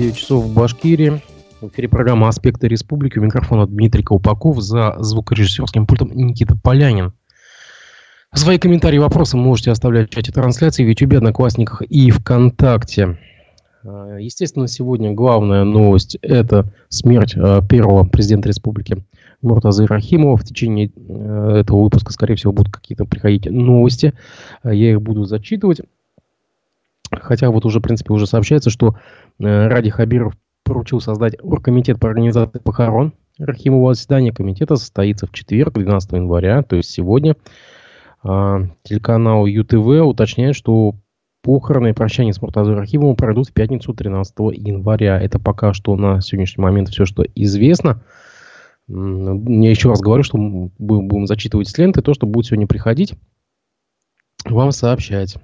9 часов в Башкирии. В эфире программа «Аспекты республики». У микрофона Дмитрий Колпаков. За звукорежиссерским пультом Никита Полянин. Свои комментарии и вопросы можете оставлять в чате трансляции в YouTube, Одноклассниках и ВКонтакте. А, естественно, сегодня главная новость – это смерть а, первого президента республики Муртазы Рахимова. В течение э, этого выпуска, скорее всего, будут какие-то приходить новости. А, я их буду зачитывать. Хотя вот уже, в принципе, уже сообщается, что э, Ради Хабиров поручил создать оргкомитет по организации похорон Рахимова. Заседание комитета состоится в четверг, 12 января, то есть сегодня. А, телеканал ЮТВ уточняет, что похороны и прощание с Муртазой Рахимовым пройдут в пятницу 13 января. Это пока что на сегодняшний момент все, что известно. Я еще раз говорю, что мы будем зачитывать с ленты то, что будет сегодня приходить, вам сообщать.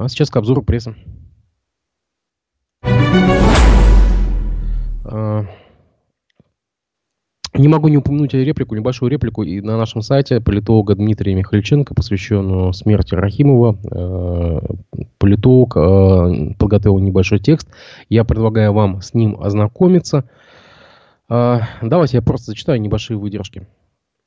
А сейчас к обзору прессы. А, не могу не упомянуть реплику, небольшую реплику и на нашем сайте политолога Дмитрия Михальченко, посвященную смерти Рахимова. Э, политолог э, подготовил небольшой текст. Я предлагаю вам с ним ознакомиться. Э, давайте я просто зачитаю небольшие выдержки.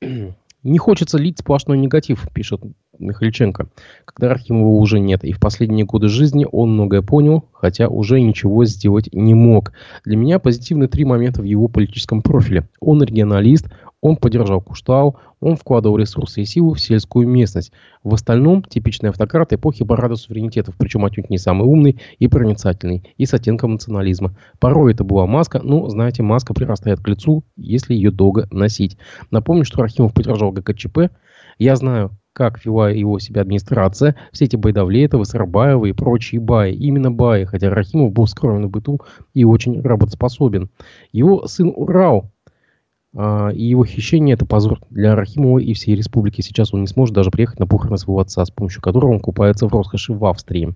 Не хочется лить сплошной негатив, пишет Михальченко, когда Рахимова уже нет. И в последние годы жизни он многое понял, хотя уже ничего сделать не мог. Для меня позитивны три момента в его политическом профиле. Он регионалист, он поддержал Куштау, он вкладывал ресурсы и силы в сельскую местность. В остальном типичный автократ эпохи парада суверенитетов, причем отнюдь не самый умный и проницательный, и с оттенком национализма. Порой это была маска, но, знаете, маска прирастает к лицу, если ее долго носить. Напомню, что Рахимов поддержал ГКЧП. Я знаю, как вела его себя администрация, все эти Байдавлетовы, Сарбаевы и прочие баи. Именно баи, хотя Рахимов был скромен в быту и очень работоспособен. Его сын Урал а, и его хищение – это позор для Рахимова и всей республики. Сейчас он не сможет даже приехать на похороны своего отца, с помощью которого он купается в роскоши в Австрии.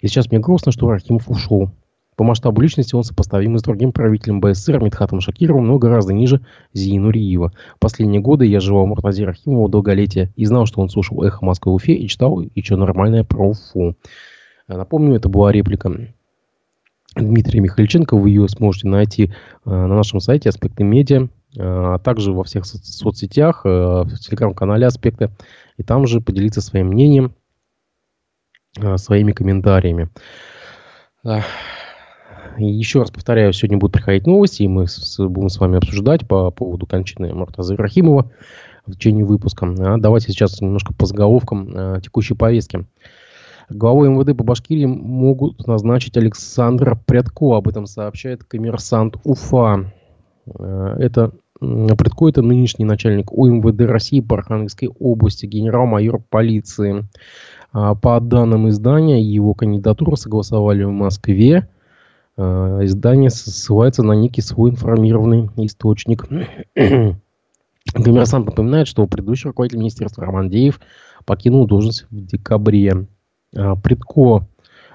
И сейчас мне грустно, что Рахимов ушел. По масштабу личности он сопоставим с другим правителем БССР Митхатом Шакировым, но гораздо ниже Зии Нуриева. Последние годы я жил в Муртазе Рахимова долголетия и знал, что он слушал «Эхо Москвы Уфе» и читал что нормальное про Уфу. Напомню, это была реплика Дмитрия Михальченко. Вы ее сможете найти э, на нашем сайте «Аспекты медиа» а также во всех со- соцсетях, э, в телеграм-канале «Аспекты». И там же поделиться своим мнением, э, своими комментариями. Еще раз повторяю, сегодня будут приходить новости, и мы с, будем с вами обсуждать по поводу кончины Муртаза Рахимова в течение выпуска. А давайте сейчас немножко по заголовкам а, текущей повестки. Главой МВД по Башкирии могут назначить Александра Прядко. Об этом сообщает коммерсант Уфа. А, это Предко это нынешний начальник УМВД России по Архангельской области, генерал-майор полиции. А, по данным издания, его кандидатуру согласовали в Москве. А, издание ссылается на некий свой информированный источник. Коммерсант напоминает, что предыдущий руководитель министерства Роман Деев покинул должность в декабре. А, Предко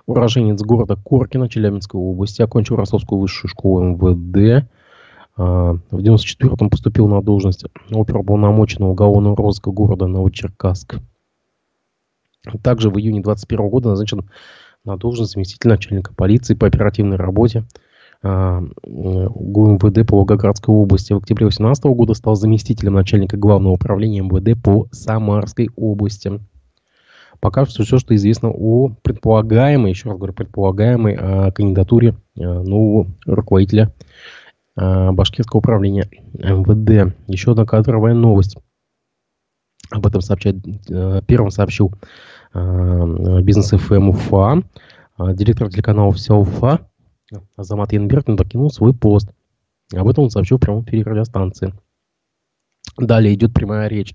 уроженец города Коркина Челябинской области, окончил Ростовскую высшую школу МВД, а, в 94-м поступил на должность оперуполномоченного уголовного розыска города Новочеркасск. Также в июне 2021 года назначен на должность заместителя начальника полиции по оперативной работе а, ГУМВД по Волгоградской области. В октябре 2018 года стал заместителем начальника главного управления МВД по Самарской области. Пока что все, что известно о предполагаемой, еще раз говорю, предполагаемой а, кандидатуре нового руководителя э, Башкирского управления МВД. Еще одна кадровая новость. Об этом сообщает, э, первым сообщил э, бизнес ФМ Уфа. Э, директор телеканала «Вся Уфа» Азамат Янберкин покинул свой пост. Об этом он сообщил в прямом эфире радиостанции. Далее идет прямая речь.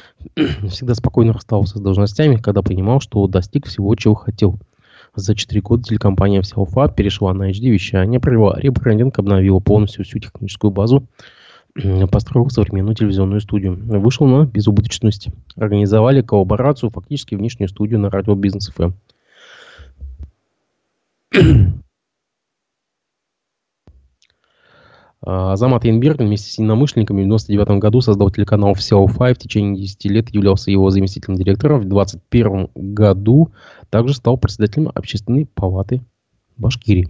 Всегда спокойно расставался с должностями, когда понимал, что достиг всего, чего хотел. За 4 года телекомпания «Вся Уфа» перешла на HD-вещание, провела ребрендинг, обновила полностью всю техническую базу, построил современную телевизионную студию. Вышел на безубыточность. Организовали коллаборацию, фактически внешнюю студию на радио Бизнес ФМ. Азамат Янберген вместе с единомышленниками в 1999 году создал телеканал «Вся Уфа» и в течение 10 лет являлся его заместителем директора. В 2021 году также стал председателем общественной палаты Башкирии.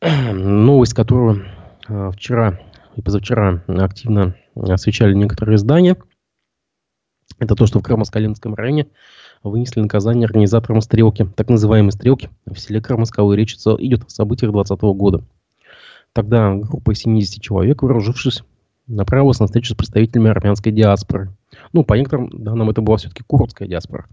Новость, которую э, вчера и позавчера активно освещали некоторые издания, это то, что в Крамоскалинском районе вынесли наказание организаторам стрелки, так называемой стрелки, в селе Крамосковой. Речь идет о событиях 2020 года. Тогда группа 70 человек, вооружившись, направилась на встречу с представителями армянской диаспоры. Ну, по некоторым данным, это была все-таки курдская диаспора.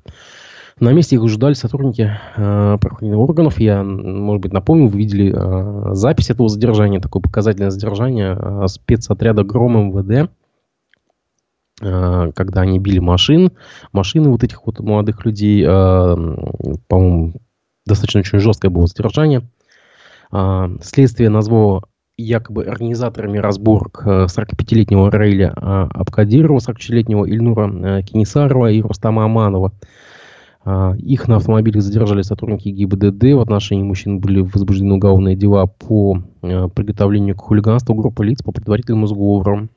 На месте их ждали сотрудники э, правоохранительных органов. Я, может быть, напомню, вы видели э, запись этого задержания, такое показательное задержание э, спецотряда «Гром МВД», э, когда они били машин, машины вот этих вот молодых людей, э, по-моему, достаточно очень жесткое было задержание. Э, следствие назвало якобы организаторами разборок 45-летнего э, Рейля э, Абкадирова, 44-летнего Ильнура э, Кенисарова и Рустама Аманова – их на автомобилях задержали сотрудники ГИБДД. В отношении мужчин были возбуждены уголовные дела по э, приготовлению к хулиганству группы лиц по предварительному сговору.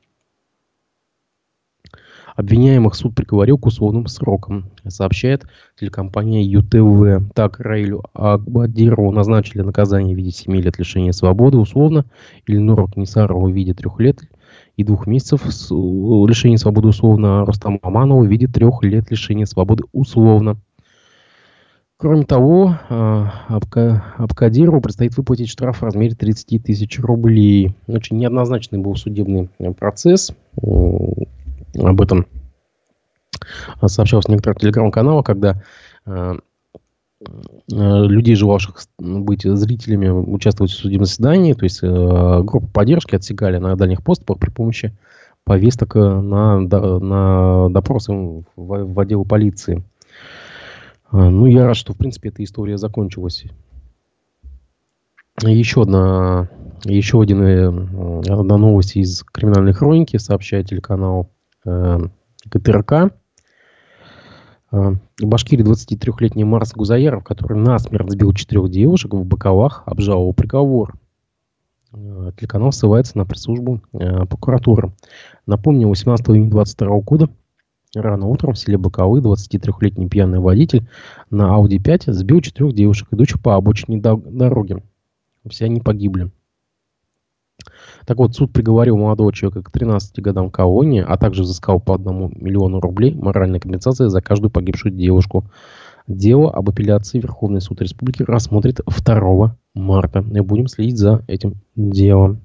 Обвиняемых суд приговорил к условным срокам, сообщает телекомпания ЮТВ. Так, Раилю Агбадирову назначили наказание в виде 7 лет лишения свободы условно, Ильнуру Книсарову в виде 3 лет и двух месяцев лишения свободы условно, а Рустаму Аманову в виде 3 лет лишения свободы условно. Кроме того, а, Абкадирову предстоит выплатить штраф в размере 30 тысяч рублей. Очень неоднозначный был судебный э, процесс. Об этом сообщалось в некоторых телеграм-каналах, когда э, э, людей, желавших быть зрителями, участвовать в судебном заседании, то есть группу поддержки отсекали на дальних постах при помощи повесток на, на допросы в, в отделу полиции. А, ну, я рад, что, в принципе, эта история закончилась. Еще одна, еще один, э, одна новость из криминальной хроники, сообщает телеканал э, ГТРК. Э, в Башкирии 23-летний Марс Гузаяров, который насмерть сбил четырех девушек в Баковах, обжаловал приговор. Э, телеканал ссылается на пресс-службу э, прокуратуры. Напомню, 18 июня 2022 года Рано утром в селе Боковы 23-летний пьяный водитель на Audi 5 сбил четырех девушек, идущих по обочине дороги. Все они погибли. Так вот, суд приговорил молодого человека к 13 годам колонии, а также взыскал по одному миллиону рублей моральной компенсации за каждую погибшую девушку. Дело об апелляции Верховный суд Республики рассмотрит 2 марта. И будем следить за этим делом.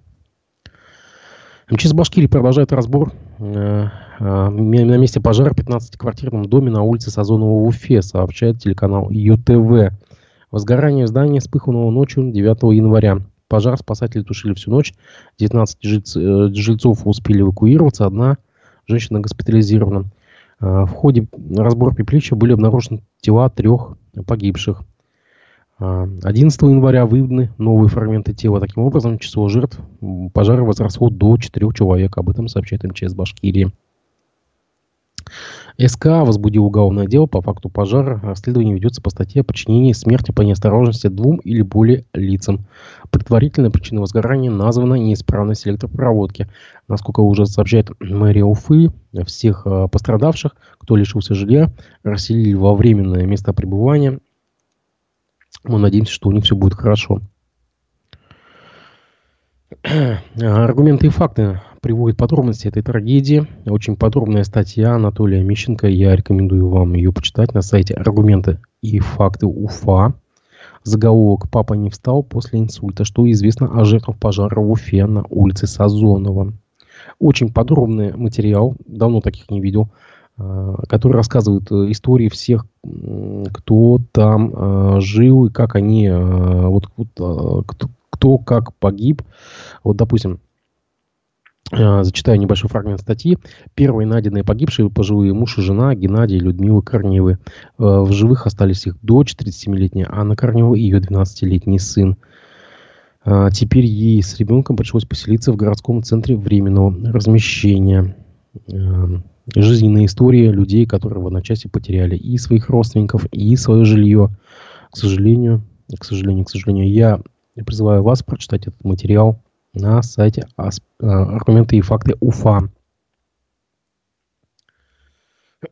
МЧС Башкирии продолжает разбор э, на месте пожара в 15-квартирном доме на улице Сазонова в Уфе, сообщает телеканал ЮТВ. Возгорание здания вспыхнуло ночью 9 января. Пожар спасатели тушили всю ночь. 19 жильц, э, жильцов успели эвакуироваться. Одна женщина госпитализирована. В ходе разбора пеплища были обнаружены тела трех погибших. 11 а, января выявлены новые фрагменты тела. Таким образом, число жертв пожара возросло до 4 человек. Об этом сообщает МЧС Башкирии. СК возбудил уголовное дело по факту пожара. Расследование ведется по статье о причинении смерти по неосторожности двум или более лицам. Предварительная причина возгорания названа неисправность электропроводки. Насколько уже сообщает мэрия Уфы, всех а, пострадавших, кто лишился жилья, расселили во временное место пребывания мы надеемся, что у них все будет хорошо. Аргументы и факты приводят подробности этой трагедии. Очень подробная статья Анатолия Мищенко. Я рекомендую вам ее почитать на сайте «Аргументы и факты УФА». Заголовок «Папа не встал после инсульта. Что известно о жертвах пожара в Уфе на улице Сазонова». Очень подробный материал. Давно таких не видел. Э, который рассказывает э, истории всех, кто там э, жил и как они, вот, вот кто, кто как погиб. Вот, допустим, Зачитаю небольшой фрагмент статьи. Первые найденные погибшие пожилые муж и жена Геннадий и Людмилы Корневы. В живых остались их дочь 37-летняя Анна Корнева и ее 12-летний сын. Теперь ей с ребенком пришлось поселиться в городском центре временного размещения жизненные истории людей, которые в одночасье потеряли и своих родственников, и свое жилье. К сожалению, к сожалению, к сожалению, я призываю вас прочитать этот материал на сайте э, «Аргументы и факты УФА».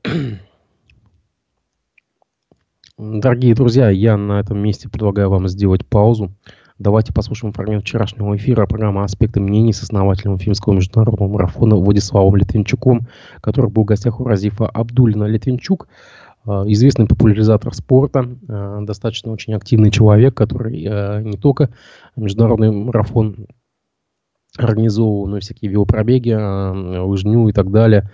Дорогие друзья, я на этом месте предлагаю вам сделать паузу, Давайте послушаем фрагмент вчерашнего эфира программы «Аспекты мнений» с основателем Финского международного марафона Владиславом Литвинчуком, который был в гостях у Разифа Абдулина. Литвинчук известный популяризатор спорта, э, достаточно очень активный человек, который э, не только международный марафон организовывал, но и всякие велопробеги, лыжню и так далее.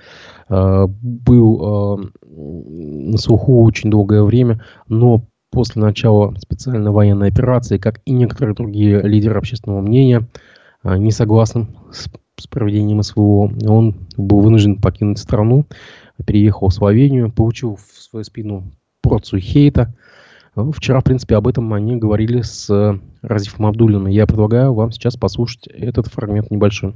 Был на слуху очень долгое время, но после начала специальной военной операции, как и некоторые другие лидеры общественного мнения, не согласны с, с проведением СВО. Он был вынужден покинуть страну, переехал в Словению, получил в свою спину порцию хейта. Ну, вчера, в принципе, об этом они говорили с Разифом Абдулиным. Я предлагаю вам сейчас послушать этот фрагмент небольшой.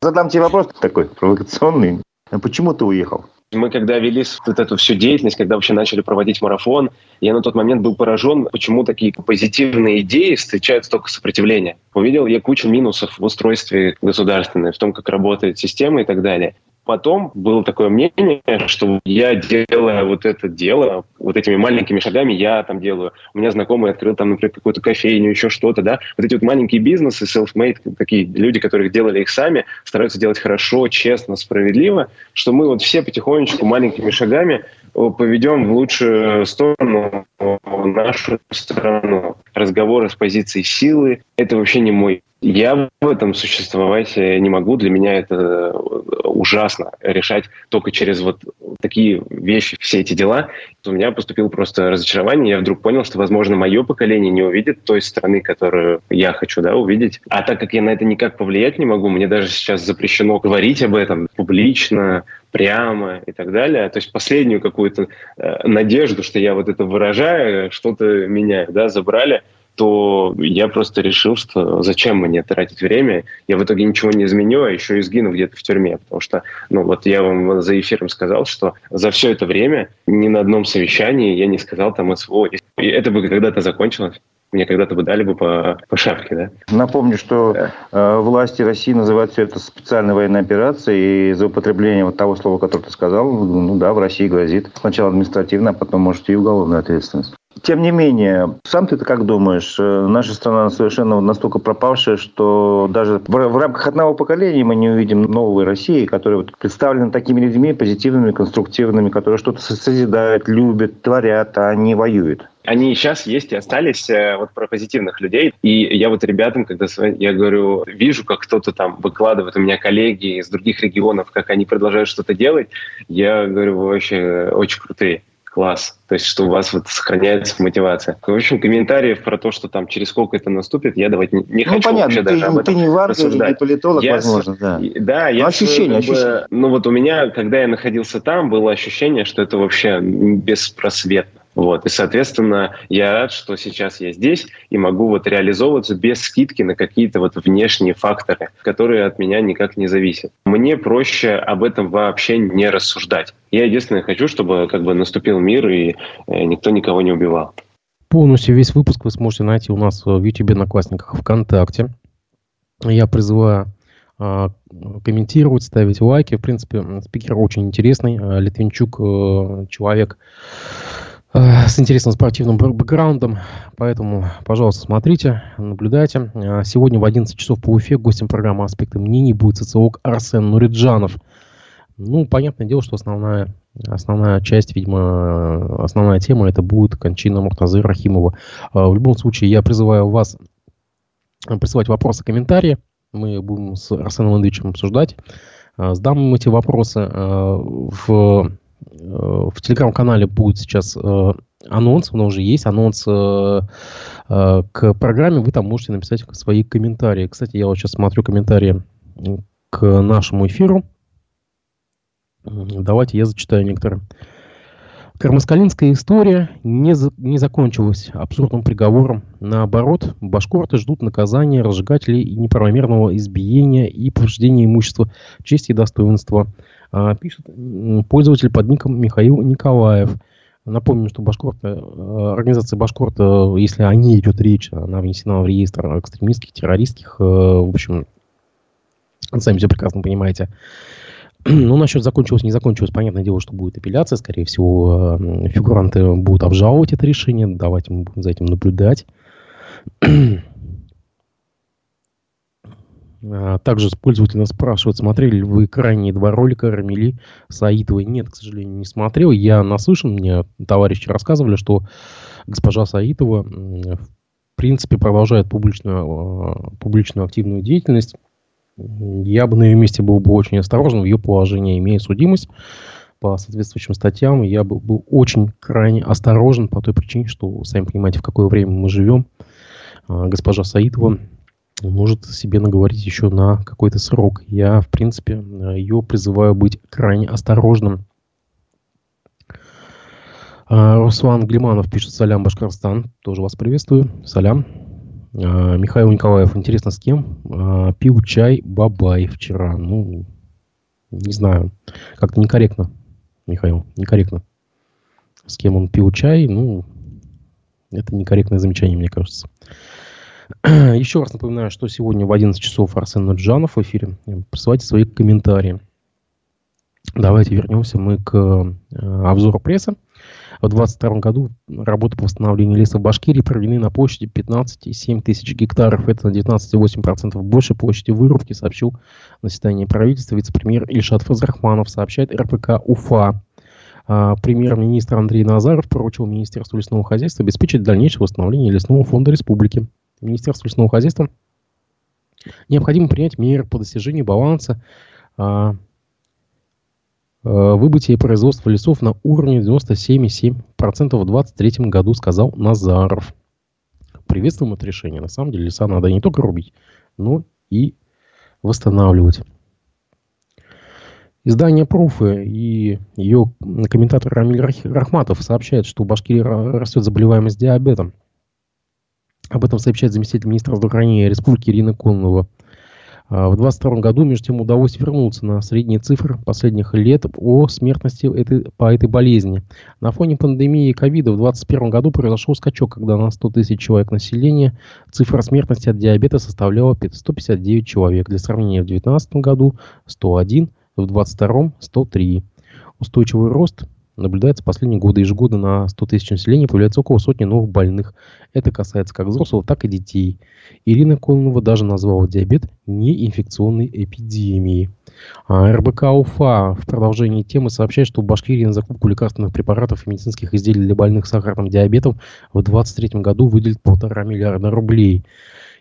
Задам тебе вопрос такой провокационный. А почему ты уехал? Мы когда вели вот эту всю деятельность, когда вообще начали проводить марафон, я на тот момент был поражен, почему такие позитивные идеи встречают столько сопротивления. Увидел я кучу минусов в устройстве государственной, в том, как работает система и так далее. Потом было такое мнение, что я делаю вот это дело, вот этими маленькими шагами я там делаю. У меня знакомый открыл там, например, какую-то кофейню, еще что-то, да. Вот эти вот маленькие бизнесы, self-made, такие люди, которые делали их сами, стараются делать хорошо, честно, справедливо, что мы вот все потихонечку маленькими шагами поведем в лучшую сторону нашу страну. Разговоры с позиции силы – это вообще не мой я в этом существовать не могу. Для меня это ужасно решать только через вот такие вещи, все эти дела. У меня поступило просто разочарование. Я вдруг понял, что, возможно, мое поколение не увидит той страны, которую я хочу да, увидеть. А так как я на это никак повлиять не могу, мне даже сейчас запрещено говорить об этом публично, прямо и так далее. То есть последнюю какую-то э, надежду, что я вот это выражаю, что-то меняю, да, забрали то я просто решил, что зачем мне тратить время, я в итоге ничего не изменю, а еще и сгину где-то в тюрьме, потому что, ну вот я вам за эфиром сказал, что за все это время ни на одном совещании я не сказал там СВО, и это бы когда-то закончилось мне когда-то бы дали бы по, по шапке, да? Напомню, что э, власти России называют все это специальной военной операцией, и за употребление вот того слова, которое ты сказал, ну да, в России грозит сначала административно, а потом, может, и уголовная ответственность. Тем не менее, сам ты как думаешь, э, наша страна совершенно настолько пропавшая, что даже в, в рамках одного поколения мы не увидим новой России, которая вот представлена такими людьми позитивными, конструктивными, которые что-то созидают, любят, творят, а не воюют. Они сейчас есть и остались э, вот про позитивных людей. И я вот ребятам, когда я говорю, вижу, как кто-то там выкладывает, у меня коллеги из других регионов, как они продолжают что-то делать, я говорю, вы вообще очень крутые класс. То есть, что у вас вот сохраняется мотивация. В общем, комментариев про то, что там через сколько это наступит, я давать не, не ну, хочу понятно, вообще ты, даже об этом ты не варка, не политолог, я, возможно, да. Да, я... Ощущение, ощущение. Ну, вот у меня, когда я находился там, было ощущение, что это вообще беспросветно. Вот. И, соответственно, я рад, что сейчас я здесь и могу вот реализовываться без скидки на какие-то вот внешние факторы, которые от меня никак не зависят. Мне проще об этом вообще не рассуждать. Я единственное хочу, чтобы как бы наступил мир и э, никто никого не убивал. Полностью весь выпуск вы сможете найти у нас в YouTube, Одноклассниках, ВКонтакте. Я призываю а, комментировать, ставить лайки. В принципе, спикер очень интересный. А, Литвинчук э, человек с интересным спортивным бэкграундом. Поэтому, пожалуйста, смотрите, наблюдайте. Э, сегодня в 11 часов по Уфе гостем программы «Аспекты мнений» будет социолог Арсен Нуриджанов. Ну, понятное дело, что основная, основная часть, видимо, основная тема это будет кончина Муртазы Рахимова. Э, в любом случае, я призываю вас присылать вопросы, комментарии. Мы будем с Арсеном Андреевичем обсуждать. Сдам эти вопросы в в телеграм-канале будет сейчас э, анонс, он уже есть, анонс э, э, к программе, вы там можете написать свои комментарии. Кстати, я вот сейчас смотрю комментарии к нашему эфиру. Давайте я зачитаю некоторые. Кармаскалинская история не, за, не закончилась абсурдным приговором. Наоборот, башкорты ждут наказания разжигателей неправомерного избиения и повреждения имущества, чести и достоинства. А, пишет пользователь под ником Михаил Николаев. Напомню, что Башкорт, э, организация Башкорт, если о ней идет речь, она внесена в реестр экстремистских, террористских, э, в общем, сами все прекрасно понимаете. Ну, насчет закончилось, не закончилось, понятное дело, что будет апелляция. Скорее всего, фигуранты будут обжаловать это решение. Давайте мы будем за этим наблюдать. А, также пользователь нас спрашивает, смотрели ли вы крайние два ролика Рамили Саитовой. Нет, к сожалению, не смотрел. Я наслышан, мне товарищи рассказывали, что госпожа Саитова в принципе продолжает публичную, а, публичную активную деятельность. Я бы на ее месте был бы очень осторожен в ее положении, имея судимость по соответствующим статьям. Я бы был очень крайне осторожен по той причине, что, сами понимаете, в какое время мы живем. А, госпожа Саитова может себе наговорить еще на какой-то срок. Я, в принципе, ее призываю быть крайне осторожным. А, Руслан Глиманов пишет «Салям, Башкорстан». Тоже вас приветствую. Салям. А, Михаил Николаев. Интересно, с кем? А, пил чай Бабай вчера. Ну, не знаю. Как-то некорректно, Михаил. Некорректно. С кем он пил чай, ну, это некорректное замечание, мне кажется. Еще раз напоминаю, что сегодня в 11 часов Арсен Наджанов в эфире. Присылайте свои комментарии. Давайте вернемся мы к э, обзору прессы. В 2022 году работы по восстановлению леса в Башкирии проведены на площади 15,7 тысяч гектаров. Это на 19,8% больше площади вырубки, сообщил на заседании правительства вице-премьер Ильшат Фазрахманов, сообщает РПК УФА. А, премьер-министр Андрей Назаров поручил Министерству лесного хозяйства обеспечить дальнейшее восстановление лесного фонда республики. Министерству лесного хозяйства необходимо принять меры по достижению баланса а, а, выбытия и производства лесов на уровне 97,7% в 2023 году, сказал Назаров. Приветствуем это решение. На самом деле леса надо не только рубить, но и восстанавливать. Издание «Пруфы» и ее комментатор Рамиль Рахматов сообщает, что у Башкирии растет заболеваемость диабетом. Об этом сообщает заместитель министра здравоохранения Республики Ирина Кононова. А, в 2022 году, между тем, удалось вернуться на средние цифры последних лет о смертности этой, по этой болезни. На фоне пандемии ковида в 2021 году произошел скачок, когда на 100 тысяч человек населения цифра смертности от диабета составляла 159 человек. Для сравнения, в 2019 году 101, в 2022 103. Устойчивый рост наблюдается последние годы. Ежегодно на 100 тысяч населения появляется около сотни новых больных. Это касается как взрослых, так и детей. Ирина Кононова даже назвала диабет неинфекционной эпидемией. А РБК УФА в продолжении темы сообщает, что в Башкирии на закупку лекарственных препаратов и медицинских изделий для больных сахарным диабетом в 2023 году выделит полтора миллиарда рублей.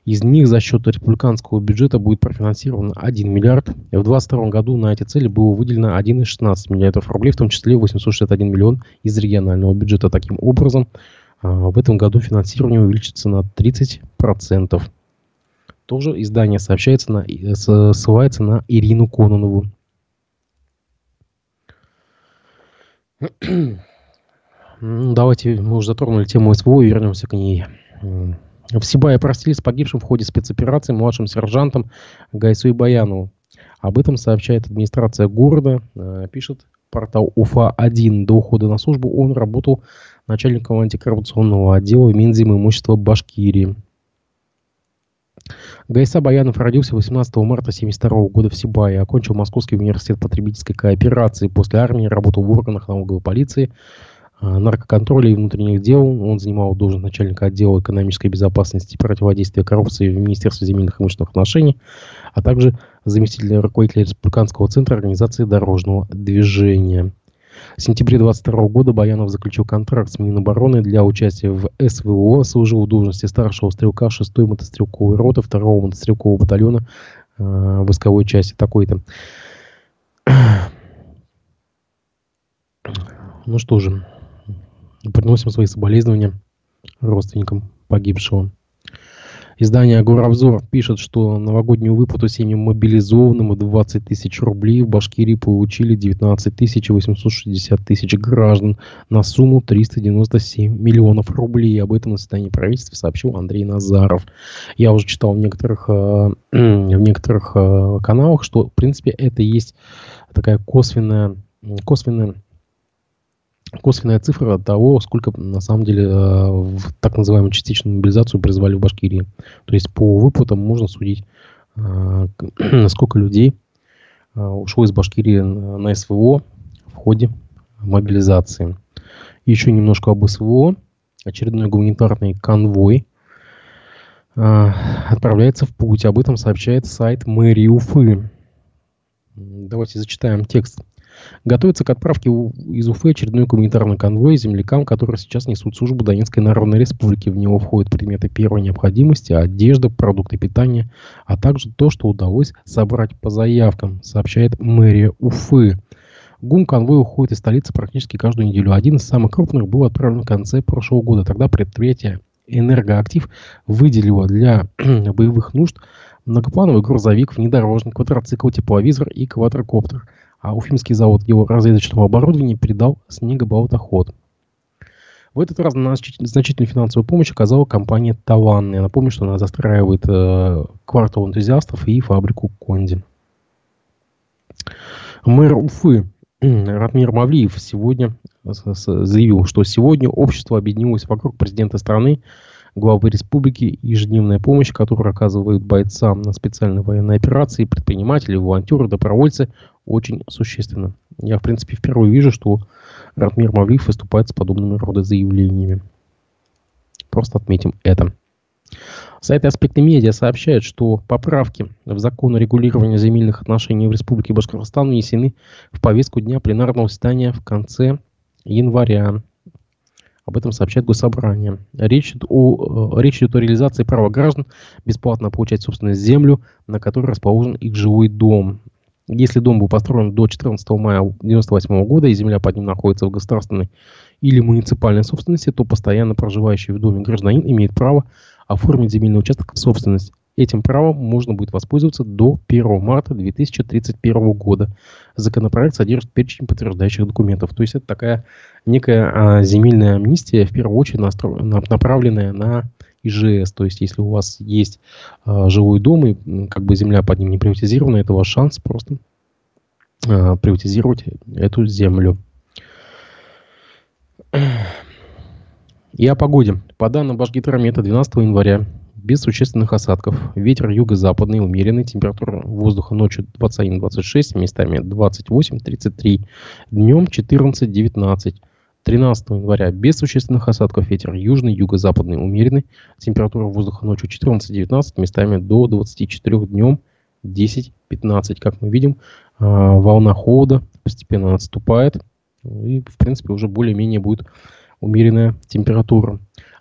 Из них за счет республиканского бюджета будет профинансировано 1 миллиард. В 2022 году на эти цели было выделено 1,16 миллиардов рублей, в том числе 861 миллион из регионального бюджета. Таким образом, а, в этом году финансирование увеличится на 30%. Тоже издание сообщается на, ссылается на Ирину Кононову. Давайте мы уже затронули тему СВО и вернемся к ней. В Сибае простились с погибшим в ходе спецоперации младшим сержантом Гайсу Баянову. Об этом сообщает администрация города, э, пишет портал УФА-1. До ухода на службу он работал начальником антикоррупционного отдела Минзим имущества Башкирии. Гайса Баянов родился 18 марта 1972 года в Сибае, окончил Московский университет потребительской кооперации. После армии работал в органах налоговой полиции, наркоконтроля и внутренних дел. Он занимал должность начальника отдела экономической безопасности и противодействия коррупции в Министерстве земельных и имущественных отношений, а также заместителя руководителя Республиканского центра организации дорожного движения. В сентябре 22 года Баянов заключил контракт с Минобороны для участия в СВО, служил в должности старшего стрелка 6-й мотострелковой роты 2-го мотострелкового батальона э, войсковой части такой-то. Ну что же, Приносим свои соболезнования родственникам погибшего. Издание «Агоравзор» пишет, что новогоднюю выплату семьям мобилизованным 20 тысяч рублей в Башкирии получили 19 тысяч 860 тысяч граждан на сумму 397 миллионов рублей. Об этом на заседании правительства сообщил Андрей Назаров. Я уже читал в некоторых, э, в некоторых э, каналах, что, в принципе, это есть такая косвенная, косвенная косвенная цифра того, сколько на самом деле э, в так называемую частичную мобилизацию призвали в Башкирии. То есть по выплатам можно судить, э, сколько людей э, ушло из Башкирии на СВО в ходе мобилизации. Еще немножко об СВО. Очередной гуманитарный конвой отправляется в путь. Об этом сообщает сайт мэрии Уфы. Давайте зачитаем текст. Готовится к отправке из Уфы очередной гуманитарный конвой землякам, которые сейчас несут службу Донецкой Народной Республики. В него входят предметы первой необходимости, одежда, продукты питания, а также то, что удалось собрать по заявкам, сообщает мэрия Уфы. ГУМ-конвой уходит из столицы практически каждую неделю. Один из самых крупных был отправлен в конце прошлого года. Тогда предприятие «Энергоактив» выделило для боевых нужд многоплановый грузовик, внедорожник, квадроцикл, тепловизор и квадрокоптер – а Уфимский завод его разведочного оборудования передал снегоболотоход. В этот раз значительную финансовую помощь оказала компания Таван. Я напомню, что она застраивает э, квартал энтузиастов и фабрику Конди. Мэр Уфы Ратмир Мавлиев сегодня заявил, что сегодня общество объединилось вокруг президента страны главы республики ежедневная помощь, которую оказывают бойцам на специальной военной операции, предприниматели, волонтеры, добровольцы, очень существенно. Я, в принципе, впервые вижу, что Ратмир Мавлиев выступает с подобными рода заявлениями. Просто отметим это. Сайт «Аспекты медиа» сообщает, что поправки в закон о регулировании земельных отношений в Республике Башкортостан внесены в повестку дня пленарного заседания в конце января. Об этом сообщает Госсобрание. Речь идет, о, э, речь идет о реализации права граждан бесплатно получать собственную землю, на которой расположен их жилой дом. Если дом был построен до 14 мая 1998 года и земля под ним находится в государственной или муниципальной собственности, то постоянно проживающий в доме гражданин имеет право оформить земельный участок в собственность. Этим правом можно будет воспользоваться до 1 марта 2031 года. Законопроект содержит перечень подтверждающих документов. То есть это такая некая а, земельная амнистия, в первую очередь настро... направленная на ИЖС. То есть если у вас есть а, жилой дом и как бы земля под ним не приватизирована, это ваш шанс просто а, приватизировать эту землю. И о погоде. По данным Башгидромета 12 января без существенных осадков. Ветер юго-западный, умеренный. Температура воздуха ночью 21-26, местами 28-33. Днем 14-19. 13 января без существенных осадков ветер южный, юго-западный умеренный. Температура воздуха ночью 14-19, местами до 24 днем 10-15. Как мы видим, а, волна холода постепенно отступает. И, в принципе, уже более-менее будет умеренная температура.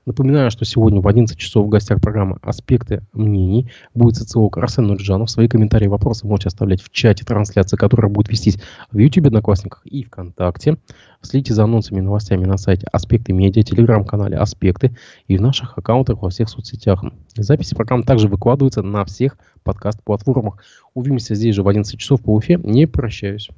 Напоминаю, что сегодня в 11 часов в гостях программы «Аспекты мнений» будет социолог Арсен Нурджанов. Свои комментарии и вопросы можете оставлять в чате трансляции, которая будет вестись в YouTube, Одноклассниках и ВКонтакте. Следите за анонсами и новостями на сайте «Аспекты медиа», телеграм-канале «Аспекты» и в наших аккаунтах во всех соцсетях. Записи программ также выкладываются на всех подкаст-платформах. Увидимся здесь же в 11 часов по Уфе. Не прощаюсь.